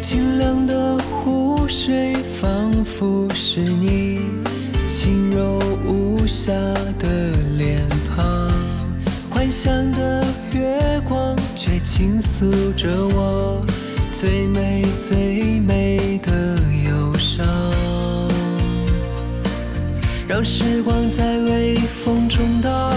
清凉的湖水，仿佛是你轻柔无瑕的脸庞。幻想的月光，却倾诉着我最美最让时光在微风中倒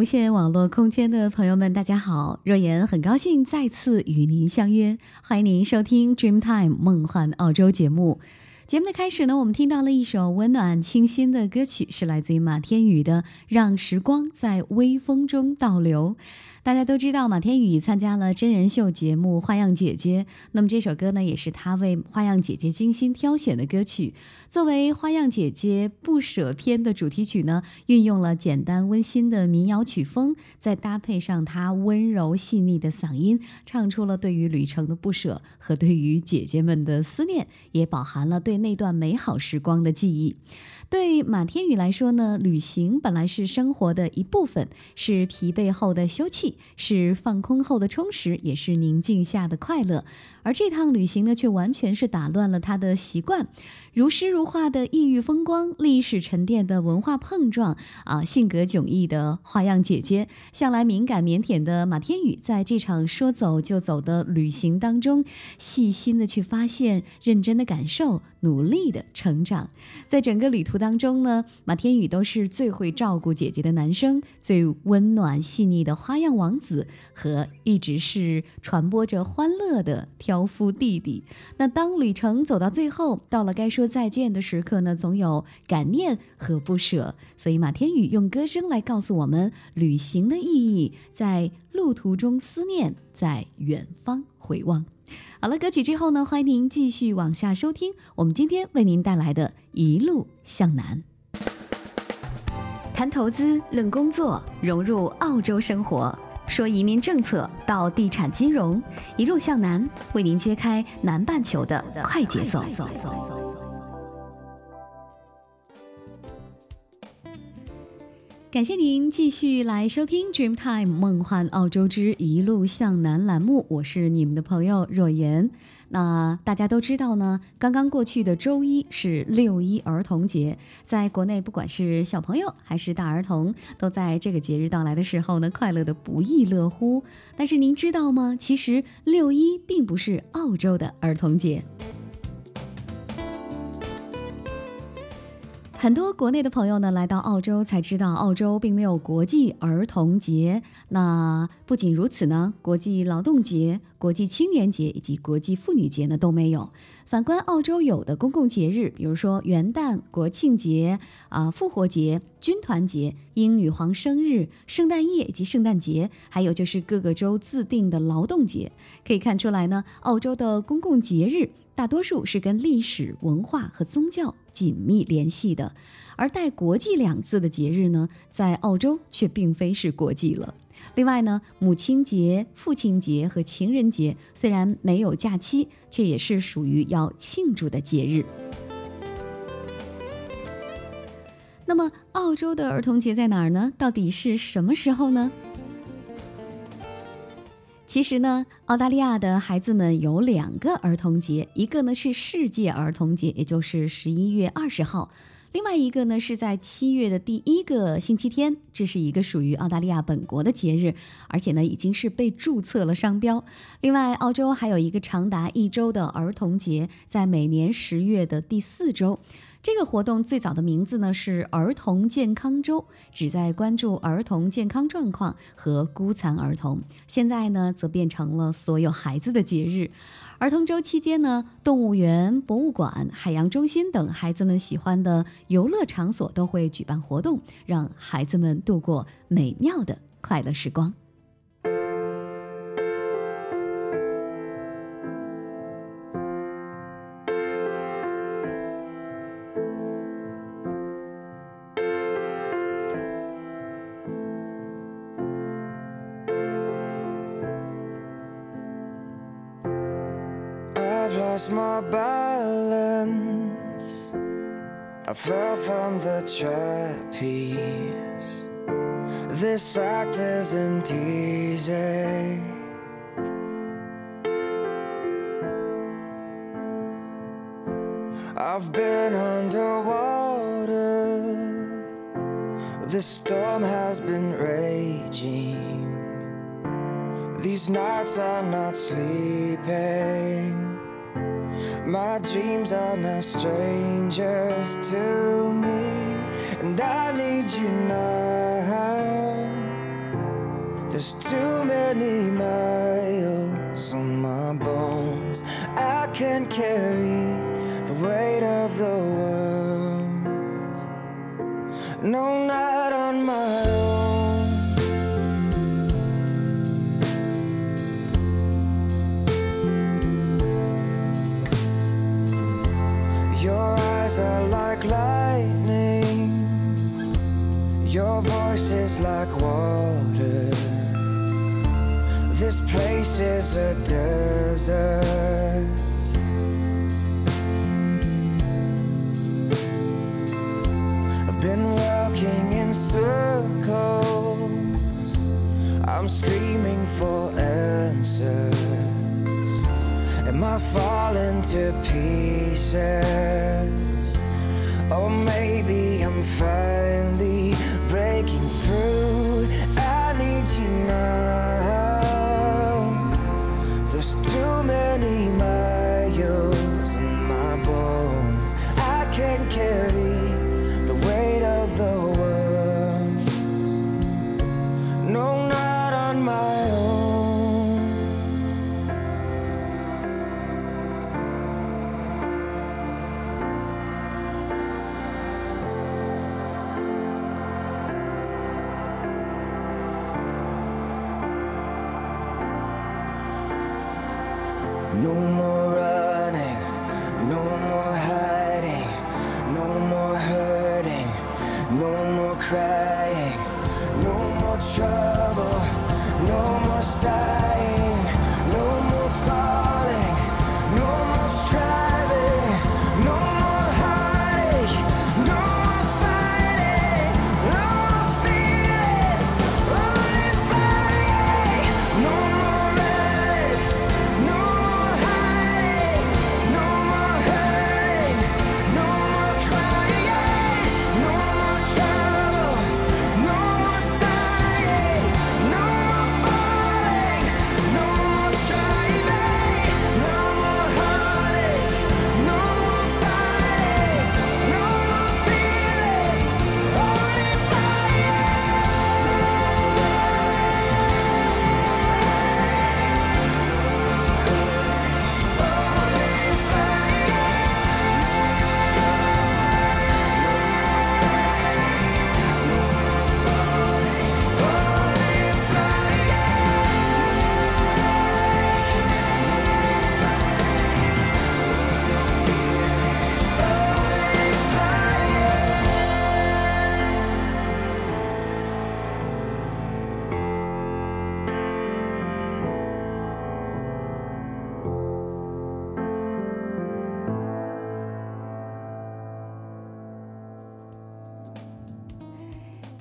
无线网络空间的朋友们，大家好！若言很高兴再次与您相约，欢迎您收听《Dreamtime 梦幻澳洲》节目。节目的开始呢，我们听到了一首温暖清新的歌曲，是来自于马天宇的《让时光在微风中倒流》。大家都知道，马天宇参加了真人秀节目《花样姐姐》，那么这首歌呢，也是他为《花样姐姐》精心挑选的歌曲。作为《花样姐姐不舍篇》的主题曲呢，运用了简单温馨的民谣曲风，再搭配上他温柔细腻的嗓音，唱出了对于旅程的不舍和对于姐姐们的思念，也饱含了对那段美好时光的记忆。对马天宇来说呢，旅行本来是生活的一部分，是疲惫后的休憩，是放空后的充实，也是宁静下的快乐。而这趟旅行呢，却完全是打乱了他的习惯。如诗如画的异域风光，历史沉淀的文化碰撞，啊，性格迥异的花样姐姐，向来敏感腼腆的马天宇，在这场说走就走的旅行当中，细心的去发现，认真的感受，努力的成长。在整个旅途当中呢，马天宇都是最会照顾姐姐的男生，最温暖细腻的花样王子，和一直是传播着欢乐的交付弟弟。那当旅程走到最后，到了该。说再见的时刻呢，总有感念和不舍，所以马天宇用歌声来告诉我们旅行的意义，在路途中思念，在远方回望。好了，歌曲之后呢，欢迎您继续往下收听我们今天为您带来的一路向南，谈投资，论工作，融入澳洲生活，说移民政策到地产金融，一路向南，为您揭开南半球的快节奏。感谢您继续来收听《Dreamtime 梦幻澳洲之一路向南》栏目，我是你们的朋友若言。那大家都知道呢，刚刚过去的周一是六一儿童节，在国内不管是小朋友还是大儿童，都在这个节日到来的时候呢，快乐的不亦乐乎。但是您知道吗？其实六一并不是澳洲的儿童节。很多国内的朋友呢，来到澳洲才知道，澳洲并没有国际儿童节。那不仅如此呢，国际劳动节、国际青年节以及国际妇女节呢都没有。反观澳洲有的公共节日，比如说元旦、国庆节、啊复活节、军团节、英女皇生日、圣诞夜以及圣诞节，还有就是各个州自定的劳动节，可以看出来呢，澳洲的公共节日。大多数是跟历史文化和宗教紧密联系的，而带“国际”两字的节日呢，在澳洲却并非是国际了。另外呢，母亲节、父亲节和情人节虽然没有假期，却也是属于要庆祝的节日。那么，澳洲的儿童节在哪儿呢？到底是什么时候呢？其实呢，澳大利亚的孩子们有两个儿童节，一个呢是世界儿童节，也就是十一月二十号；另外一个呢是在七月的第一个星期天，这是一个属于澳大利亚本国的节日，而且呢已经是被注册了商标。另外，澳洲还有一个长达一周的儿童节，在每年十月的第四周。这个活动最早的名字呢是儿童健康周，旨在关注儿童健康状况和孤残儿童。现在呢，则变成了所有孩子的节日。儿童周期间呢，动物园、博物馆、海洋中心等孩子们喜欢的游乐场所都会举办活动，让孩子们度过美妙的快乐时光。My balance. I fell from the trapeze. This act isn't easy. I've been underwater. The storm has been raging. These nights are not sleeping. My dreams are now strangers to me, and I need you now. There's too many miles on my bones. I can't carry the weight of the world. No, not like lightning. Your voice is like water. This place is a desert. I've been walking in circles. I'm screaming for answers. Am I falling to pieces? Or maybe I'm finally breaking through. I need you now.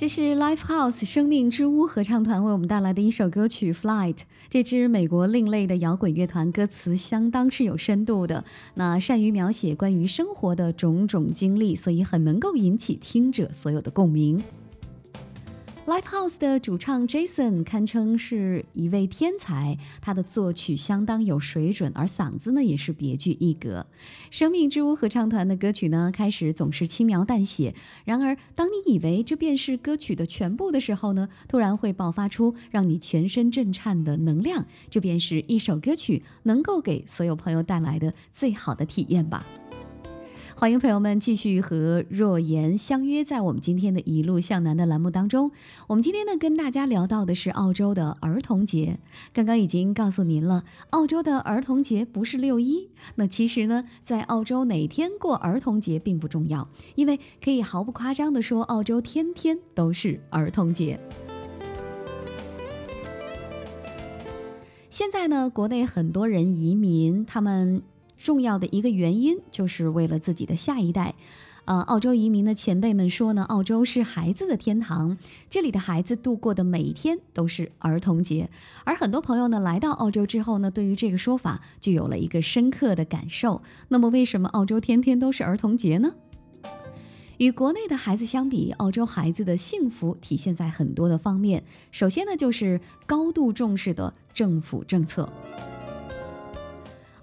是 Life House 生命之屋合唱团为我们带来的一首歌曲《Flight》。这支美国另类的摇滚乐团，歌词相当是有深度的，那善于描写关于生活的种种经历，所以很能够引起听者所有的共鸣。Lifehouse 的主唱 Jason 堪称是一位天才，他的作曲相当有水准，而嗓子呢也是别具一格。生命之屋合唱团的歌曲呢，开始总是轻描淡写，然而当你以为这便是歌曲的全部的时候呢，突然会爆发出让你全身震颤的能量，这便是一首歌曲能够给所有朋友带来的最好的体验吧。欢迎朋友们继续和若言相约在我们今天的一路向南的栏目当中。我们今天呢跟大家聊到的是澳洲的儿童节。刚刚已经告诉您了，澳洲的儿童节不是六一。那其实呢，在澳洲哪天过儿童节并不重要，因为可以毫不夸张地说，澳洲天天都是儿童节。现在呢，国内很多人移民，他们重要的一个原因就是为了自己的下一代。呃，澳洲移民的前辈们说呢，澳洲是孩子的天堂，这里的孩子度过的每一天都是儿童节。而很多朋友呢来到澳洲之后呢，对于这个说法就有了一个深刻的感受。那么，为什么澳洲天天都是儿童节呢？与国内的孩子相比，澳洲孩子的幸福体现在很多的方面。首先呢，就是高度重视的政府政策。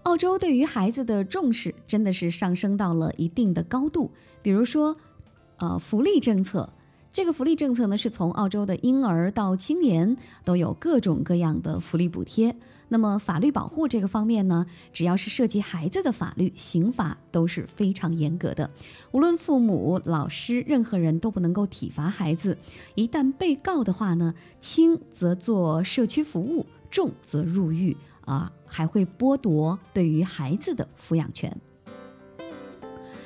澳洲对于孩子的重视真的是上升到了一定的高度。比如说，呃，福利政策，这个福利政策呢，是从澳洲的婴儿到青年都有各种各样的福利补贴。那么法律保护这个方面呢，只要是涉及孩子的法律，刑法都是非常严格的。无论父母、老师，任何人都不能够体罚孩子。一旦被告的话呢，轻则做社区服务，重则入狱。啊，还会剥夺对于孩子的抚养权。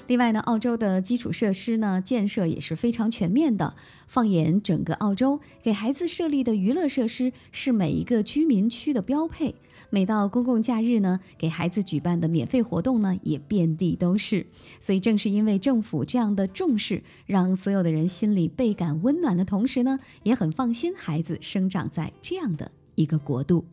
另外呢，澳洲的基础设施呢建设也是非常全面的。放眼整个澳洲，给孩子设立的娱乐设施是每一个居民区的标配。每到公共假日呢，给孩子举办的免费活动呢也遍地都是。所以正是因为政府这样的重视，让所有的人心里倍感温暖的同时呢，也很放心孩子生长在这样的一个国度。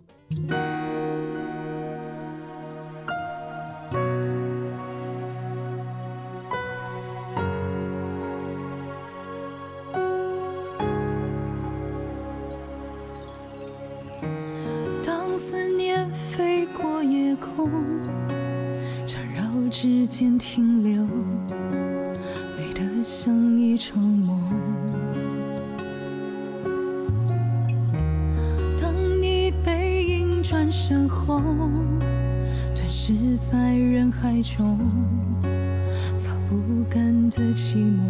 指尖停留，美得像一场梦。当你背影转身后，吞噬在人海中，擦不干的寂寞。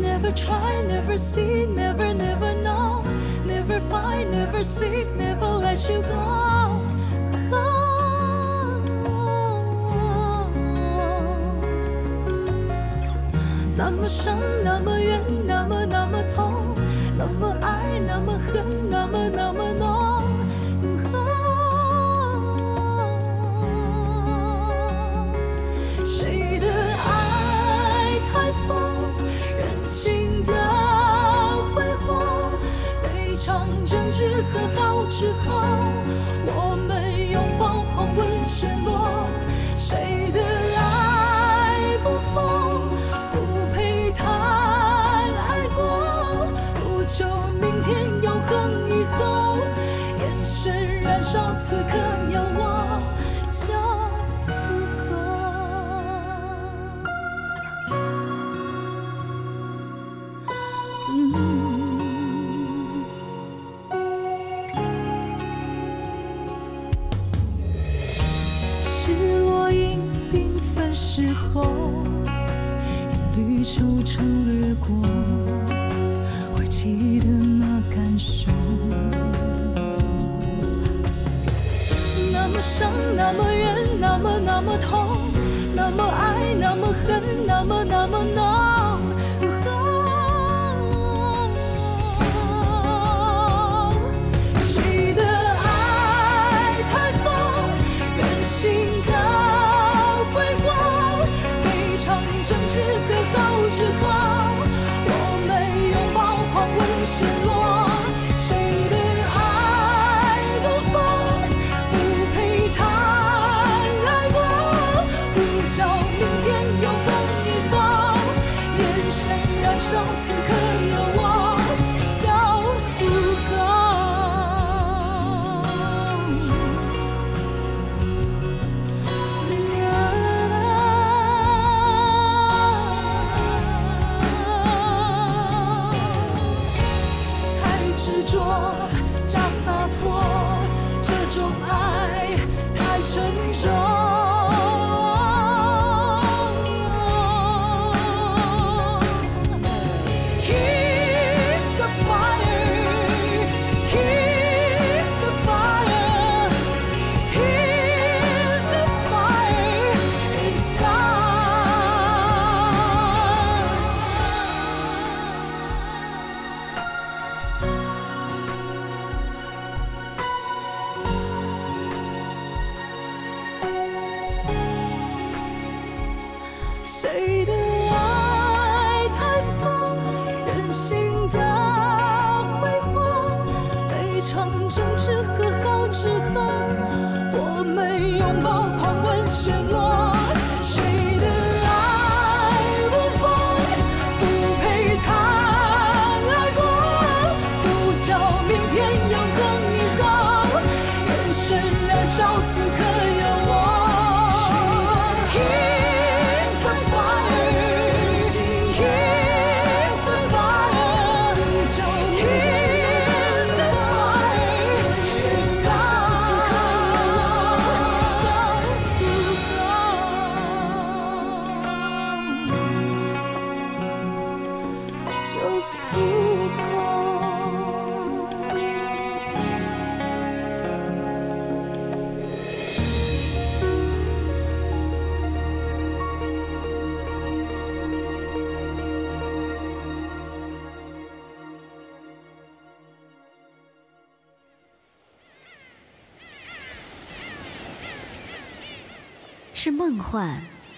Never try, never see, never, never know, never find, never seek, never let you go. Oh. 那么伤，那么远，那么那么痛，那么爱，那么恨，那么那么浓。谁的爱太疯，任性的挥霍，每场争执和好之后，我伤，那么远，那么那么痛，那么爱，那么恨，那么那么浓。谁的爱太疯，任性的挥霍，每场争执和好之后，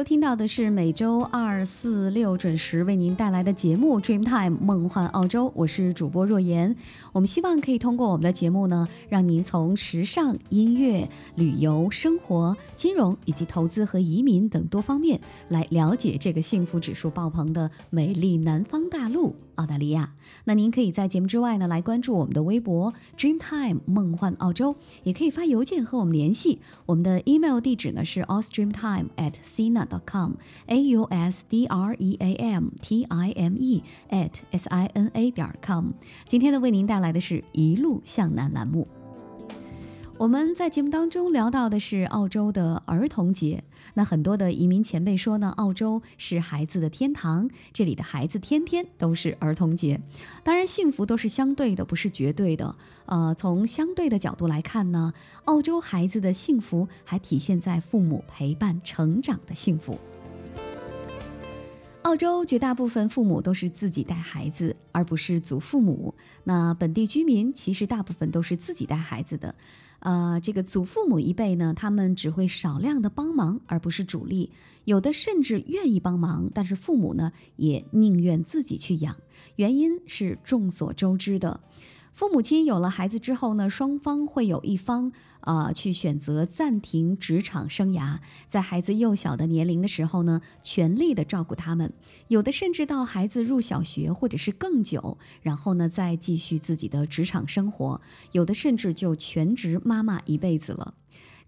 收听到的是每周二、四、六准时为您带来的节目《Dreamtime 梦幻澳洲》，我是主播若言。我们希望可以通过我们的节目呢，让您从时尚、音乐、旅游、生活、金融以及投资和移民等多方面来了解这个幸福指数爆棚的美丽南方大陆澳大利亚。那您可以在节目之外呢，来关注我们的微博 Dreamtime 梦幻澳洲，也可以发邮件和我们联系。我们的 email 地址呢是 ausdreamtime at sina dot com，a u s d r e a m t i m e at s i n a 点 com。今天呢，为您带来的是一路向南栏目。我们在节目当中聊到的是澳洲的儿童节。那很多的移民前辈说呢，澳洲是孩子的天堂，这里的孩子天天都是儿童节。当然，幸福都是相对的，不是绝对的。呃，从相对的角度来看呢，澳洲孩子的幸福还体现在父母陪伴成长的幸福。澳洲绝大部分父母都是自己带孩子，而不是祖父母。那本地居民其实大部分都是自己带孩子的。呃，这个祖父母一辈呢，他们只会少量的帮忙，而不是主力。有的甚至愿意帮忙，但是父母呢，也宁愿自己去养。原因是众所周知的。父母亲有了孩子之后呢，双方会有一方啊去选择暂停职场生涯，在孩子幼小的年龄的时候呢，全力的照顾他们，有的甚至到孩子入小学或者是更久，然后呢再继续自己的职场生活，有的甚至就全职妈妈一辈子了。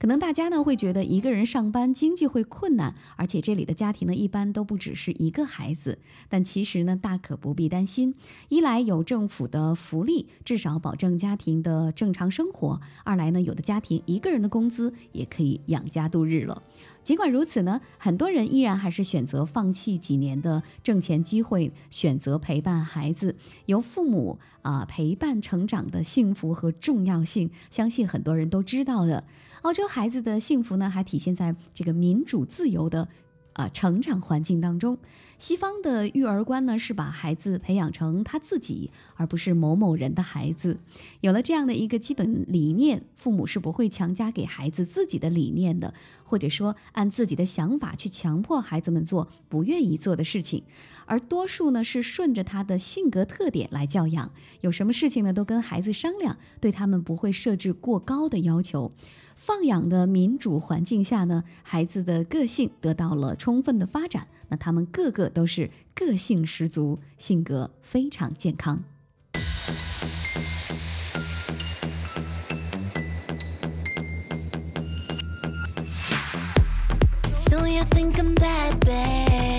可能大家呢会觉得一个人上班经济会困难，而且这里的家庭呢一般都不只是一个孩子，但其实呢大可不必担心。一来有政府的福利，至少保证家庭的正常生活；二来呢有的家庭一个人的工资也可以养家度日了。尽管如此呢，很多人依然还是选择放弃几年的挣钱机会，选择陪伴孩子，由父母啊陪伴成长的幸福和重要性，相信很多人都知道的。澳洲孩子的幸福呢，还体现在这个民主自由的。啊，成长环境当中，西方的育儿观呢是把孩子培养成他自己，而不是某某人的孩子。有了这样的一个基本理念，父母是不会强加给孩子自己的理念的，或者说按自己的想法去强迫孩子们做不愿意做的事情。而多数呢是顺着他的性格特点来教养，有什么事情呢都跟孩子商量，对他们不会设置过高的要求。放养的民主环境下呢，孩子的个性得到了充分的发展，那他们个个都是个性十足，性格非常健康。so you think I'm bad bad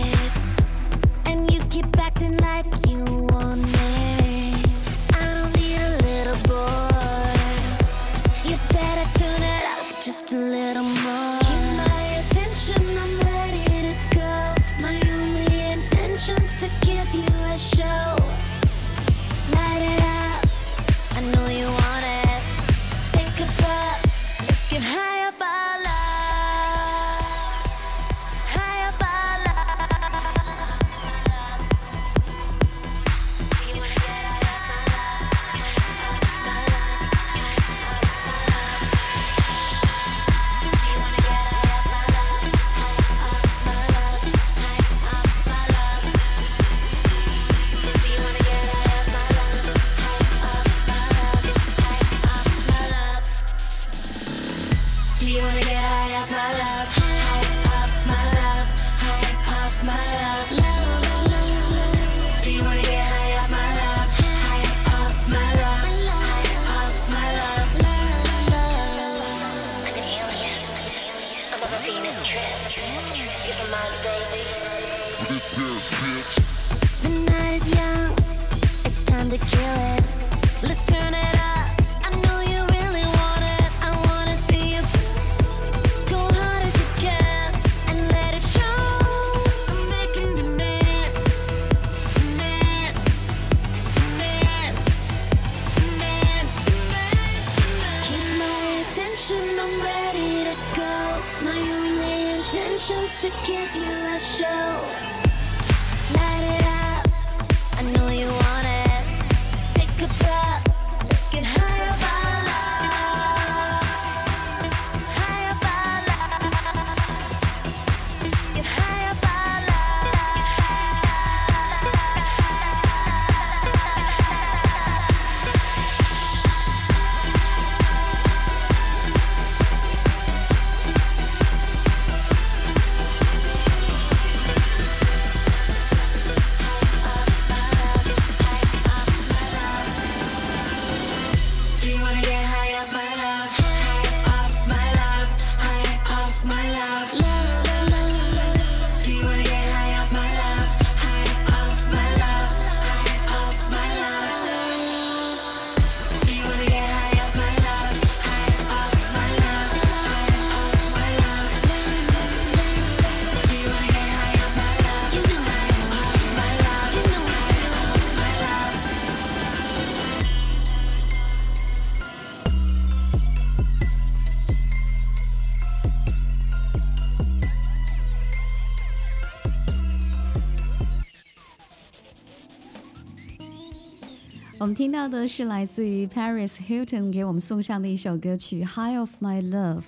我们听到的是来自于 Paris Hilton 给我们送上的一首歌曲《High of My Love》。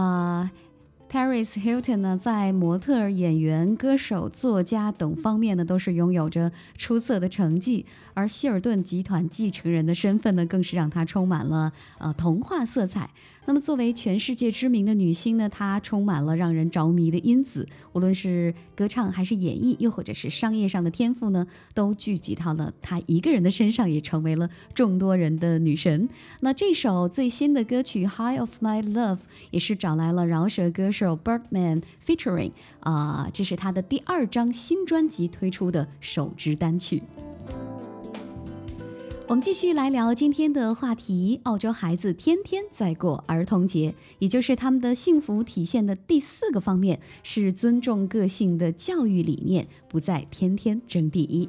啊 Paris Hilton 呢，在模特、演员、歌手、作家等方面呢，都是拥有着出色的成绩。而希尔顿集团继承人的身份呢，更是让她充满了呃童话色彩。那么，作为全世界知名的女星呢，她充满了让人着迷的因子。无论是歌唱还是演绎，又或者是商业上的天赋呢，都聚集到了她一个人的身上，也成为了众多人的女神。那这首最新的歌曲《High of My Love》也是找来了饶舌歌手 Birdman featuring 啊，这是他的第二张新专辑推出的首支单曲。我们继续来聊今天的话题：澳洲孩子天天在过儿童节，也就是他们的幸福体现的第四个方面是尊重个性的教育理念，不再天天争第一。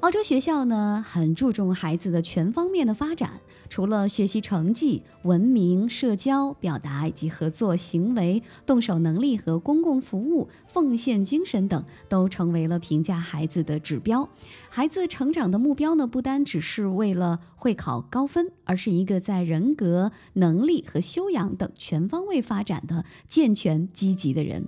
澳洲学校呢，很注重孩子的全方面的发展，除了学习成绩、文明、社交、表达以及合作行为、动手能力和公共服务、奉献精神等，都成为了评价孩子的指标。孩子成长的目标呢，不单只是为了会考高分，而是一个在人格、能力和修养等全方位发展的健全、积极的人。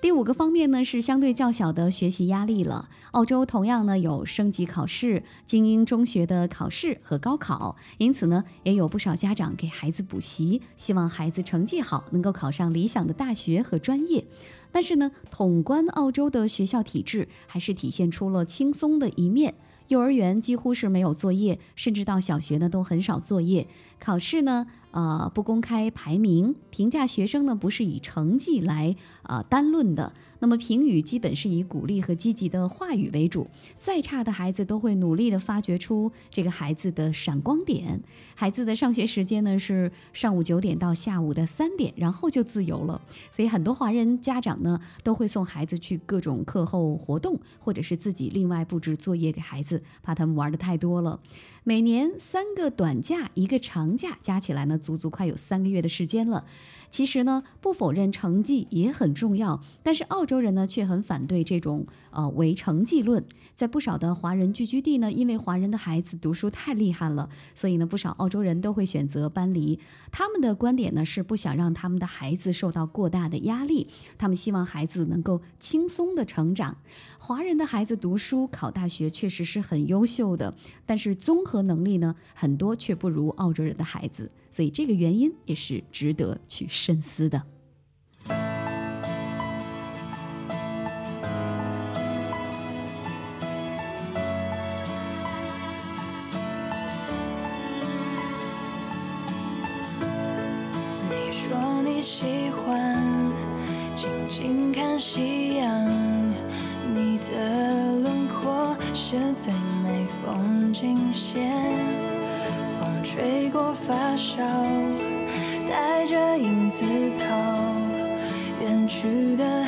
第五个方面呢，是相对较小的学习压力了。澳洲同样呢有升级考试、精英中学的考试和高考，因此呢也有不少家长给孩子补习，希望孩子成绩好，能够考上理想的大学和专业。但是呢，统观澳洲的学校体制，还是体现出了轻松的一面。幼儿园几乎是没有作业，甚至到小学呢都很少作业。考试呢，呃，不公开排名，评价学生呢不是以成绩来啊单论的。那么评语基本是以鼓励和积极的话语为主。再差的孩子都会努力的发掘出这个孩子的闪光点。孩子的上学时间呢是上午九点到下午的三点，然后就自由了。所以很多华人家长呢都会送孩子去各种课后活动，或者是自己另外布置作业给孩子，怕他们玩的太多了。每年三个短假，一个长假，加起来呢，足足快有三个月的时间了。其实呢，不否认成绩也很重要，但是澳洲人呢却很反对这种呃唯成绩论。在不少的华人聚居地呢，因为华人的孩子读书太厉害了，所以呢，不少澳洲人都会选择搬离。他们的观点呢是不想让他们的孩子受到过大的压力，他们希望孩子能够轻松的成长。华人的孩子读书考大学确实是很优秀的，但是综合能力呢，很多却不如澳洲人的孩子。所以这个原因也是值得去深思的。你说你喜欢静静看夕阳，你的轮廓是最美风景线。发烧，带着影子跑，远去的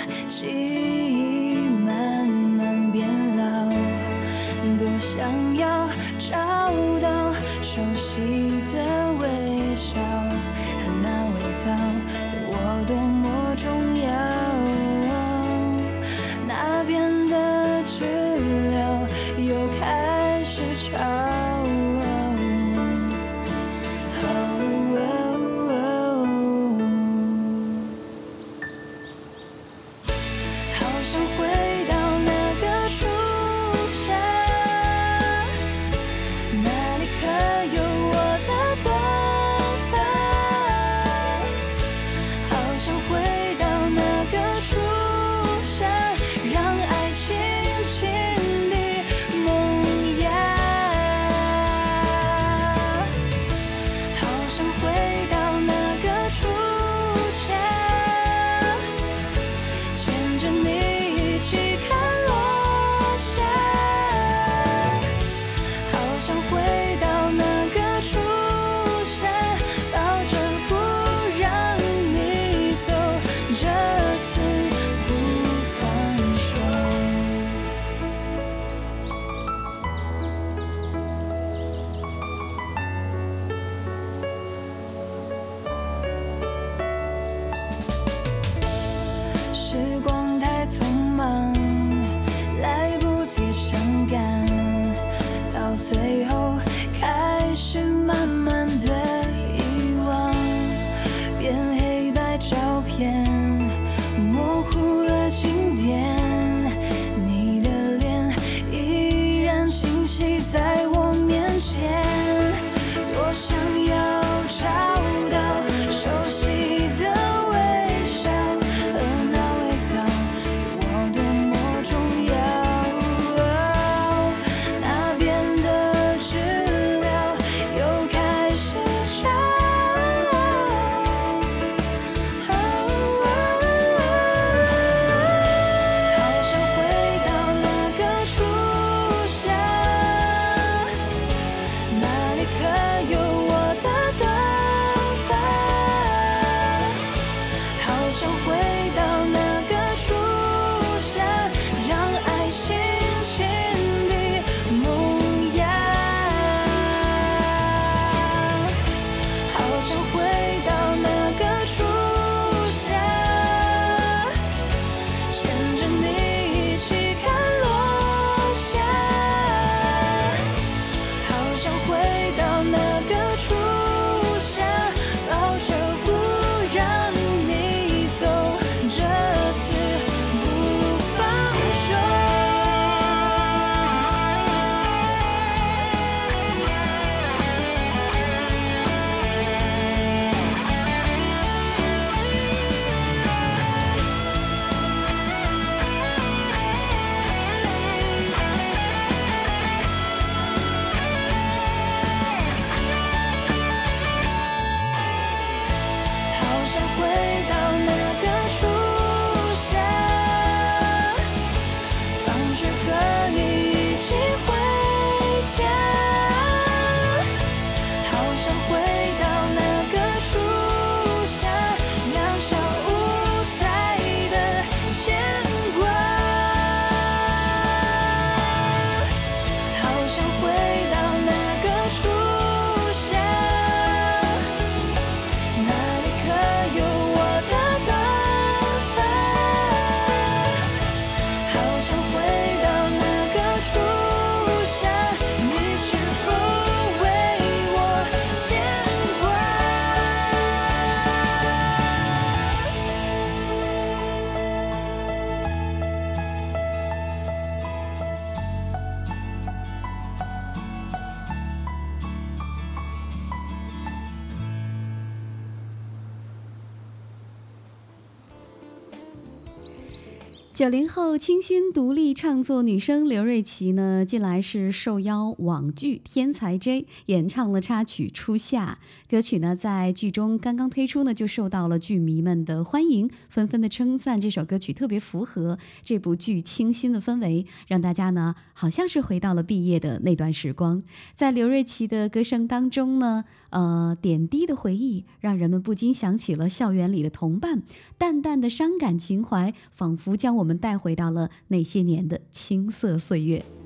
后清新独立创作女生刘瑞琦呢，近来是受邀网剧《天才 J》演唱了插曲《初夏》。歌曲呢在剧中刚刚推出呢，就受到了剧迷们的欢迎，纷纷的称赞这首歌曲特别符合这部剧清新的氛围，让大家呢好像是回到了毕业的那段时光。在刘瑞琦的歌声当中呢，呃，点滴的回忆让人们不禁想起了校园里的同伴，淡淡的伤感情怀，仿佛将我们带回回到了那些年的青涩岁月。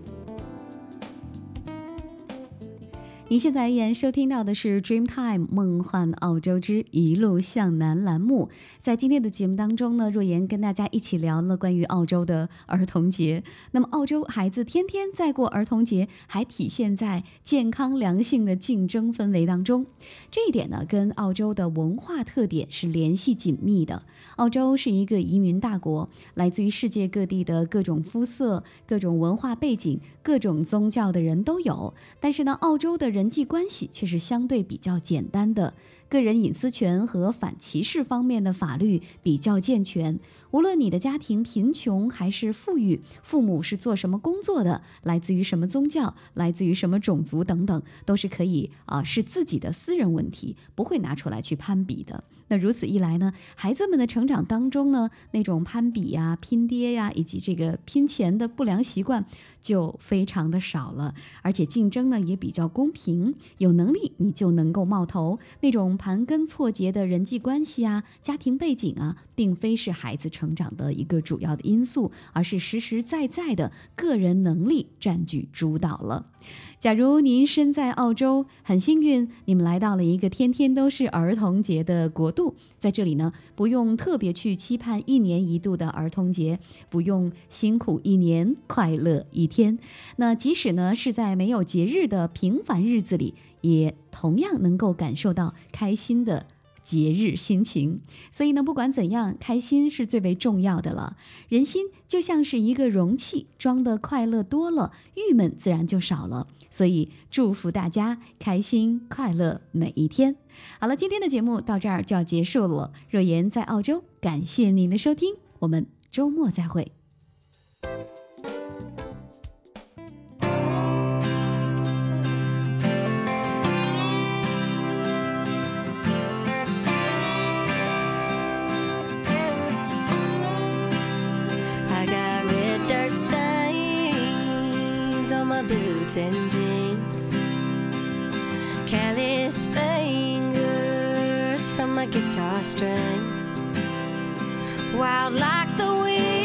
您现在依然收听到的是《Dreamtime 梦幻澳洲之一路向南》栏目。在今天的节目当中呢，若言跟大家一起聊了关于澳洲的儿童节。那么，澳洲孩子天天在过儿童节，还体现在健康良性的竞争氛围当中。这一点呢，跟澳洲的文化特点是联系紧密的。澳洲是一个移民大国，来自于世界各地的各种肤色、各种文化背景、各种宗教的人都有。但是呢，澳洲的人人际关系却是相对比较简单的，个人隐私权和反歧视方面的法律比较健全。无论你的家庭贫穷还是富裕，父母是做什么工作的，来自于什么宗教，来自于什么种族等等，都是可以啊、是自己的私人问题，不会拿出来去攀比的。那如此一来呢，孩子们的成长当中呢，那种攀比呀、拼爹呀，以及这个拼钱的不良习惯就非常的少了，而且竞争呢也比较公平，有能力你就能够冒头。那种盘根错节的人际关系啊、家庭背景啊，并非是孩子成长的一个主要的因素，而是实实在在的个人能力占据主导了。假如您身在澳洲，很幸运，你们来到了一个天天都是儿童节的国度，在这里呢，不用特别去期盼一年一度的儿童节，不用辛苦一年，快乐一天。那即使呢是在没有节日的平凡日子里，也同样能够感受到开心的。节日心情，所以呢，不管怎样，开心是最为重要的了。人心就像是一个容器，装的快乐多了，郁闷自然就少了。所以祝福大家开心快乐每一天。好了，今天的节目到这儿就要结束了。若言在澳洲，感谢您的收听，我们周末再会。Boots and jeans. Callous fingers from my guitar strings. Wild like the wind